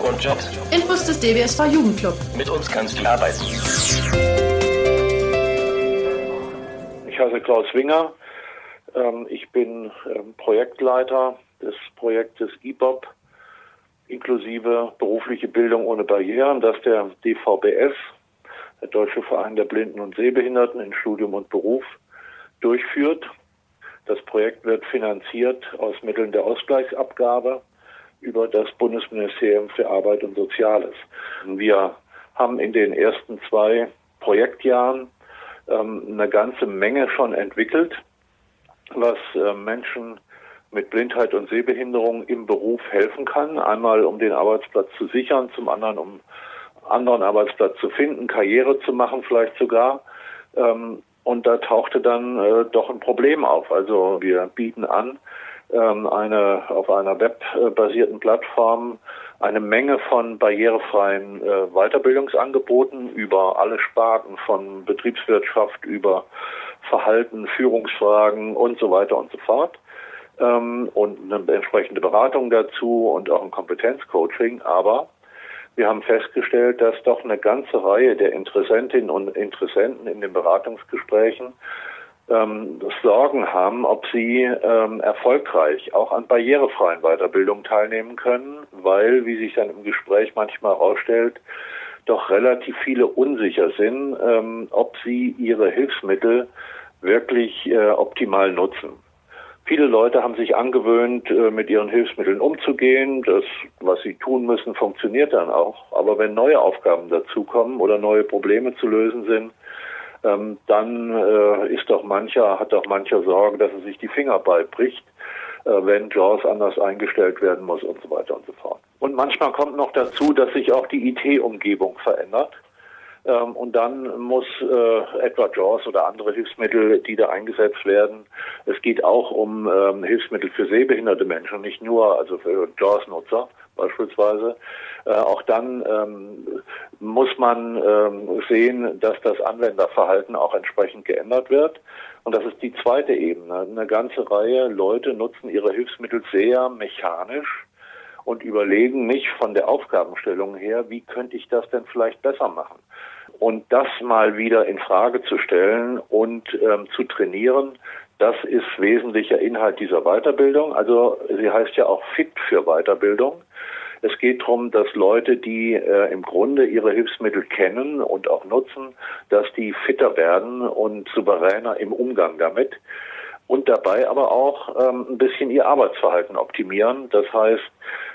Ausbildung und Jobs. Infos des DBSV Jugendclub. Mit uns kannst du arbeiten. Ich heiße Klaus Winger. Ähm, ich bin ähm, Projektleiter des Projektes IBOB inklusive berufliche Bildung ohne Barrieren, das der DVBS, der Deutsche Verein der Blinden und Sehbehinderten in Studium und Beruf, durchführt. Das Projekt wird finanziert aus Mitteln der Ausgleichsabgabe über das Bundesministerium für Arbeit und Soziales. Wir haben in den ersten zwei Projektjahren ähm, eine ganze Menge schon entwickelt, was äh, Menschen mit Blindheit und Sehbehinderung im Beruf helfen kann. Einmal um den Arbeitsplatz zu sichern, zum anderen um anderen Arbeitsplatz zu finden, Karriere zu machen vielleicht sogar. Ähm, und da tauchte dann äh, doch ein Problem auf. Also wir bieten an, ähm, eine auf einer webbasierten Plattform eine Menge von barrierefreien äh, Weiterbildungsangeboten über alle Sparten von Betriebswirtschaft über Verhalten, Führungsfragen und so weiter und so fort. Ähm, und eine entsprechende Beratung dazu und auch ein Kompetenzcoaching. Aber wir haben festgestellt, dass doch eine ganze Reihe der Interessentinnen und Interessenten in den Beratungsgesprächen ähm, Sorgen haben, ob sie ähm, erfolgreich auch an barrierefreien Weiterbildungen teilnehmen können, weil, wie sich dann im Gespräch manchmal herausstellt, doch relativ viele unsicher sind, ähm, ob sie ihre Hilfsmittel wirklich äh, optimal nutzen. Viele Leute haben sich angewöhnt, äh, mit ihren Hilfsmitteln umzugehen. Das, was sie tun müssen, funktioniert dann auch. Aber wenn neue Aufgaben dazukommen oder neue Probleme zu lösen sind, ähm, dann äh, ist doch mancher, hat doch mancher Sorge, dass er sich die Finger beibricht, äh, wenn JAWS anders eingestellt werden muss und so weiter und so fort. Und manchmal kommt noch dazu, dass sich auch die IT-Umgebung verändert. Ähm, und dann muss äh, etwa JAWS oder andere Hilfsmittel, die da eingesetzt werden, es geht auch um ähm, Hilfsmittel für sehbehinderte Menschen, nicht nur also für JAWS-Nutzer beispielsweise. Äh, auch dann ähm, muss man ähm, sehen, dass das Anwenderverhalten auch entsprechend geändert wird. Und das ist die zweite Ebene. Eine ganze Reihe Leute nutzen ihre Hilfsmittel sehr mechanisch und überlegen nicht von der Aufgabenstellung her, wie könnte ich das denn vielleicht besser machen? Und das mal wieder in Frage zu stellen und ähm, zu trainieren, das ist wesentlicher Inhalt dieser Weiterbildung. Also sie heißt ja auch Fit für Weiterbildung. Es geht darum, dass Leute, die äh, im Grunde ihre Hilfsmittel kennen und auch nutzen, dass die fitter werden und souveräner im Umgang damit und dabei aber auch ähm, ein bisschen ihr Arbeitsverhalten optimieren. Das heißt,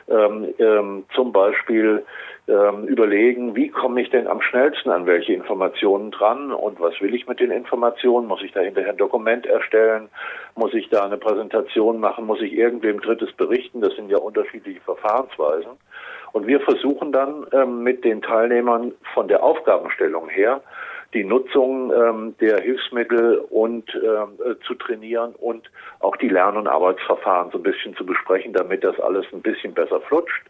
ähm, ähm, zum Beispiel ähm, überlegen, wie komme ich denn am schnellsten an welche Informationen dran und was will ich mit den Informationen? Muss ich da hinterher ein Dokument erstellen? Muss ich da eine Präsentation machen? Muss ich irgendwem Drittes berichten? Das sind ja unterschiedliche Verfahrensweisen. Und wir versuchen dann ähm, mit den Teilnehmern von der Aufgabenstellung her die Nutzung ähm, der Hilfsmittel und ähm, äh, zu trainieren und auch die Lern- und Arbeitsverfahren so ein bisschen zu besprechen, damit das alles ein bisschen besser flutscht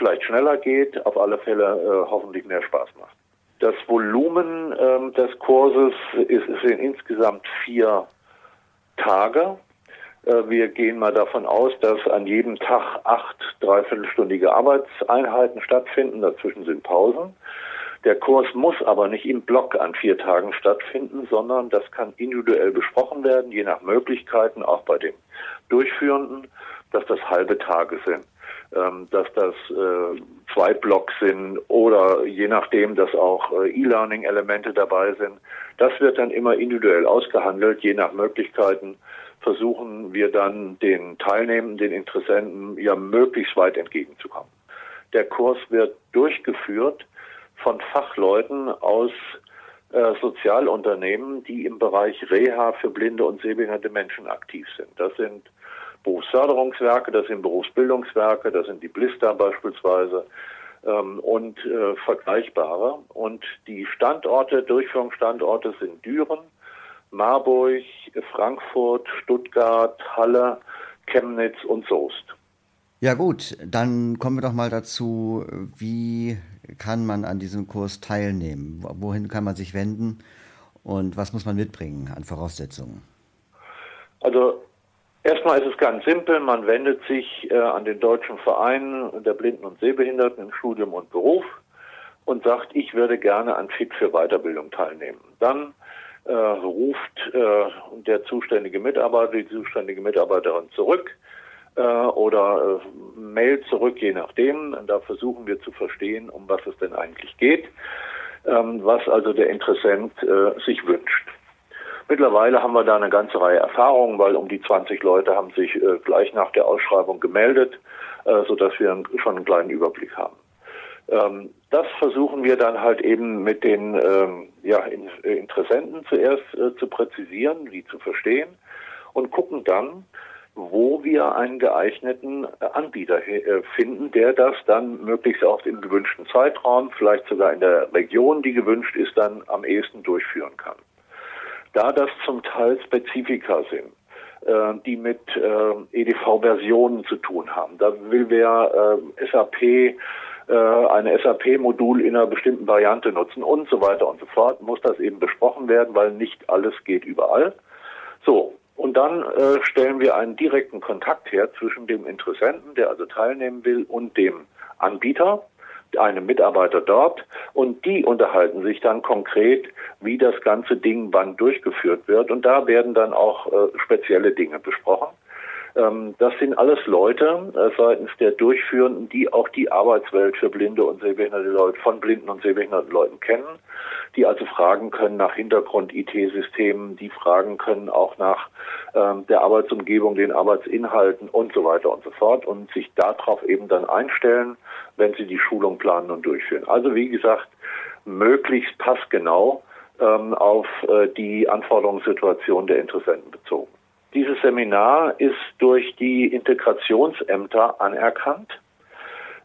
vielleicht schneller geht, auf alle Fälle äh, hoffentlich mehr Spaß macht. Das Volumen ähm, des Kurses ist, sind insgesamt vier Tage. Äh, wir gehen mal davon aus, dass an jedem Tag acht dreiviertelstündige Arbeitseinheiten stattfinden. Dazwischen sind Pausen. Der Kurs muss aber nicht im Block an vier Tagen stattfinden, sondern das kann individuell besprochen werden, je nach Möglichkeiten, auch bei dem Durchführenden, dass das halbe Tage sind ähm, dass das äh, zwei Blocks sind oder je nachdem, dass auch äh, E-Learning-Elemente dabei sind. Das wird dann immer individuell ausgehandelt, je nach Möglichkeiten versuchen wir dann den Teilnehmenden, den Interessenten ja möglichst weit entgegenzukommen. Der Kurs wird durchgeführt von Fachleuten aus äh, Sozialunternehmen, die im Bereich Reha für blinde und sehbehinderte Menschen aktiv sind. Das sind Berufsförderungswerke, das sind Berufsbildungswerke, das sind die Blister beispielsweise ähm, und äh, vergleichbare. Und die Standorte, Durchführungsstandorte sind Düren, Marburg, Frankfurt, Stuttgart, Halle, Chemnitz und Soest. Ja gut, dann kommen wir doch mal dazu, wie kann man an diesem Kurs teilnehmen? Wohin kann man sich wenden und was muss man mitbringen an Voraussetzungen? Also Erstmal ist es ganz simpel, man wendet sich äh, an den Deutschen Verein der Blinden und Sehbehinderten im Studium und Beruf und sagt, ich würde gerne an FIT für Weiterbildung teilnehmen. Dann äh, ruft äh, der zuständige Mitarbeiter, die zuständige Mitarbeiterin zurück äh, oder äh, mailt zurück, je nachdem. Und da versuchen wir zu verstehen, um was es denn eigentlich geht, ähm, was also der Interessent äh, sich wünscht. Mittlerweile haben wir da eine ganze Reihe Erfahrungen, weil um die 20 Leute haben sich äh, gleich nach der Ausschreibung gemeldet, äh, sodass wir schon einen kleinen Überblick haben. Ähm, das versuchen wir dann halt eben mit den ähm, ja, äh, Interessenten zuerst äh, zu präzisieren, die zu verstehen und gucken dann, wo wir einen geeigneten äh, Anbieter äh, finden, der das dann möglichst auch im gewünschten Zeitraum, vielleicht sogar in der Region, die gewünscht ist, dann am ehesten durchführen kann. Da das zum Teil Spezifika sind, äh, die mit EDV-Versionen zu tun haben. Da will wer SAP eine SAP-Modul in einer bestimmten Variante nutzen und so weiter und so fort, muss das eben besprochen werden, weil nicht alles geht überall. So, und dann äh, stellen wir einen direkten Kontakt her zwischen dem Interessenten, der also teilnehmen will, und dem Anbieter einem Mitarbeiter dort. Und die unterhalten sich dann konkret, wie das ganze Ding wann durchgeführt wird. Und da werden dann auch äh, spezielle Dinge besprochen. Ähm, das sind alles Leute äh, seitens der Durchführenden, die auch die Arbeitswelt für blinde und sehbehinderte Leute von blinden und sehbehinderten Leuten kennen, die also fragen können nach Hintergrund-IT-Systemen, die fragen können auch nach ähm, der Arbeitsumgebung, den Arbeitsinhalten und so weiter und so fort und sich darauf eben dann einstellen, wenn sie die Schulung planen und durchführen. Also wie gesagt, möglichst passgenau ähm, auf äh, die Anforderungssituation der Interessenten bezogen. Dieses Seminar ist durch die Integrationsämter anerkannt.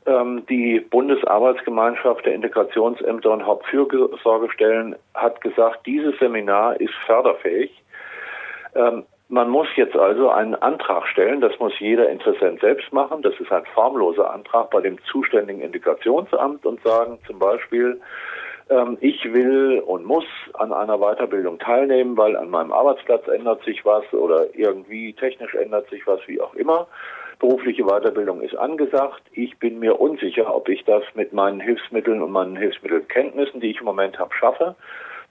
Ähm, die Bundesarbeitsgemeinschaft der Integrationsämter und Hauptfürsorgestellen hat gesagt, dieses Seminar ist förderfähig. Ähm, man muss jetzt also einen Antrag stellen, das muss jeder Interessent selbst machen. Das ist ein formloser Antrag bei dem zuständigen Integrationsamt und sagen zum Beispiel, ähm, ich will und muss an einer Weiterbildung teilnehmen, weil an meinem Arbeitsplatz ändert sich was oder irgendwie technisch ändert sich was, wie auch immer. Berufliche Weiterbildung ist angesagt. Ich bin mir unsicher, ob ich das mit meinen Hilfsmitteln und meinen Hilfsmittelkenntnissen, die ich im Moment habe, schaffe.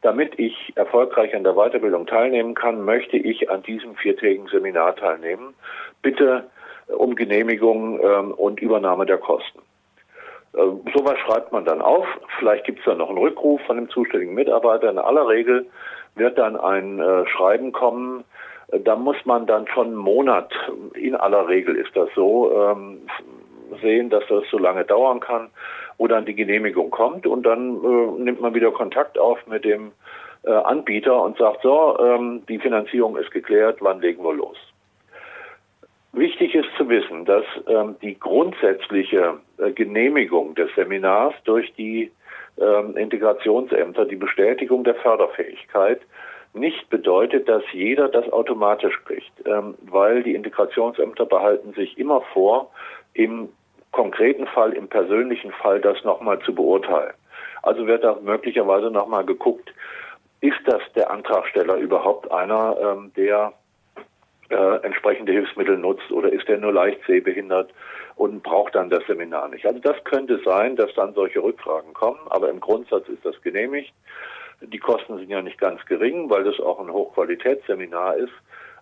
Damit ich erfolgreich an der Weiterbildung teilnehmen kann, möchte ich an diesem viertägigen Seminar teilnehmen. Bitte um Genehmigung ähm, und Übernahme der Kosten. Äh, sowas schreibt man dann auf. Vielleicht gibt es dann noch einen Rückruf von dem zuständigen Mitarbeiter. In aller Regel wird dann ein äh, Schreiben kommen. Da muss man dann schon einen Monat, in aller Regel ist das so, ähm, sehen, dass das so lange dauern kann, wo dann die Genehmigung kommt und dann äh, nimmt man wieder Kontakt auf mit dem äh, Anbieter und sagt so, ähm, die Finanzierung ist geklärt, wann legen wir los? Wichtig ist zu wissen, dass ähm, die grundsätzliche äh, Genehmigung des Seminars durch die ähm, Integrationsämter, die Bestätigung der Förderfähigkeit, nicht bedeutet, dass jeder das automatisch kriegt, ähm, weil die Integrationsämter behalten sich immer vor, im konkreten Fall, im persönlichen Fall das nochmal zu beurteilen. Also wird da möglicherweise nochmal geguckt, ist das der Antragsteller überhaupt einer, ähm, der äh, entsprechende Hilfsmittel nutzt oder ist er nur leicht sehbehindert und braucht dann das Seminar nicht. Also das könnte sein, dass dann solche Rückfragen kommen, aber im Grundsatz ist das genehmigt. Die Kosten sind ja nicht ganz gering, weil das auch ein Hochqualitätsseminar ist,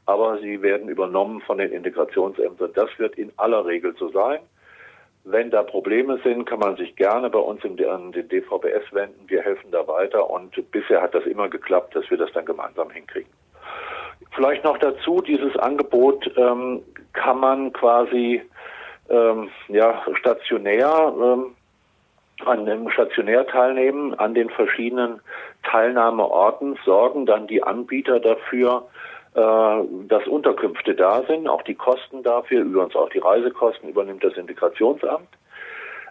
aber sie werden übernommen von den Integrationsämtern. Das wird in aller Regel so sein. Wenn da Probleme sind, kann man sich gerne bei uns in den DVBS wenden. Wir helfen da weiter und bisher hat das immer geklappt, dass wir das dann gemeinsam hinkriegen. Vielleicht noch dazu, dieses Angebot ähm, kann man quasi ähm, ja, stationär ähm, an dem Stationär teilnehmen, an den verschiedenen Teilnahmeorten sorgen dann die Anbieter dafür, äh, dass Unterkünfte da sind, auch die Kosten dafür, übrigens auch die Reisekosten übernimmt das Integrationsamt.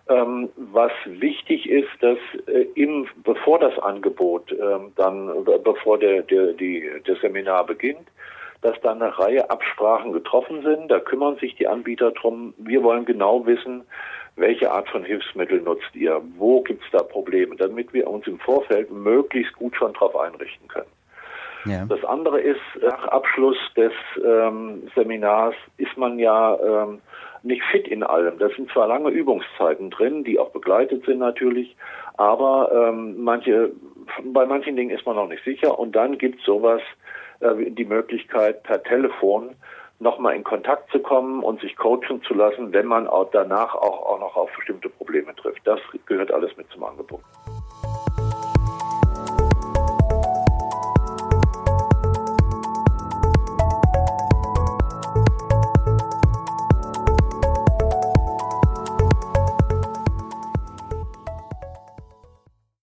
Ähm, was wichtig ist, dass äh, im, bevor das Angebot ähm, dann, bevor der, der, die, das Seminar beginnt, dass da eine Reihe Absprachen getroffen sind. Da kümmern sich die Anbieter drum. Wir wollen genau wissen, welche Art von Hilfsmittel nutzt ihr? Wo gibt es da Probleme? Damit wir uns im Vorfeld möglichst gut schon darauf einrichten können. Ja. Das andere ist, nach Abschluss des ähm, Seminars ist man ja ähm, nicht fit in allem. Das sind zwar lange Übungszeiten drin, die auch begleitet sind natürlich, aber ähm, manche, bei manchen Dingen ist man noch nicht sicher und dann gibt sowas äh, die Möglichkeit per Telefon nochmal in Kontakt zu kommen und sich coachen zu lassen, wenn man auch danach auch, auch noch auf bestimmte Probleme trifft. Das gehört alles mit zum Angebot.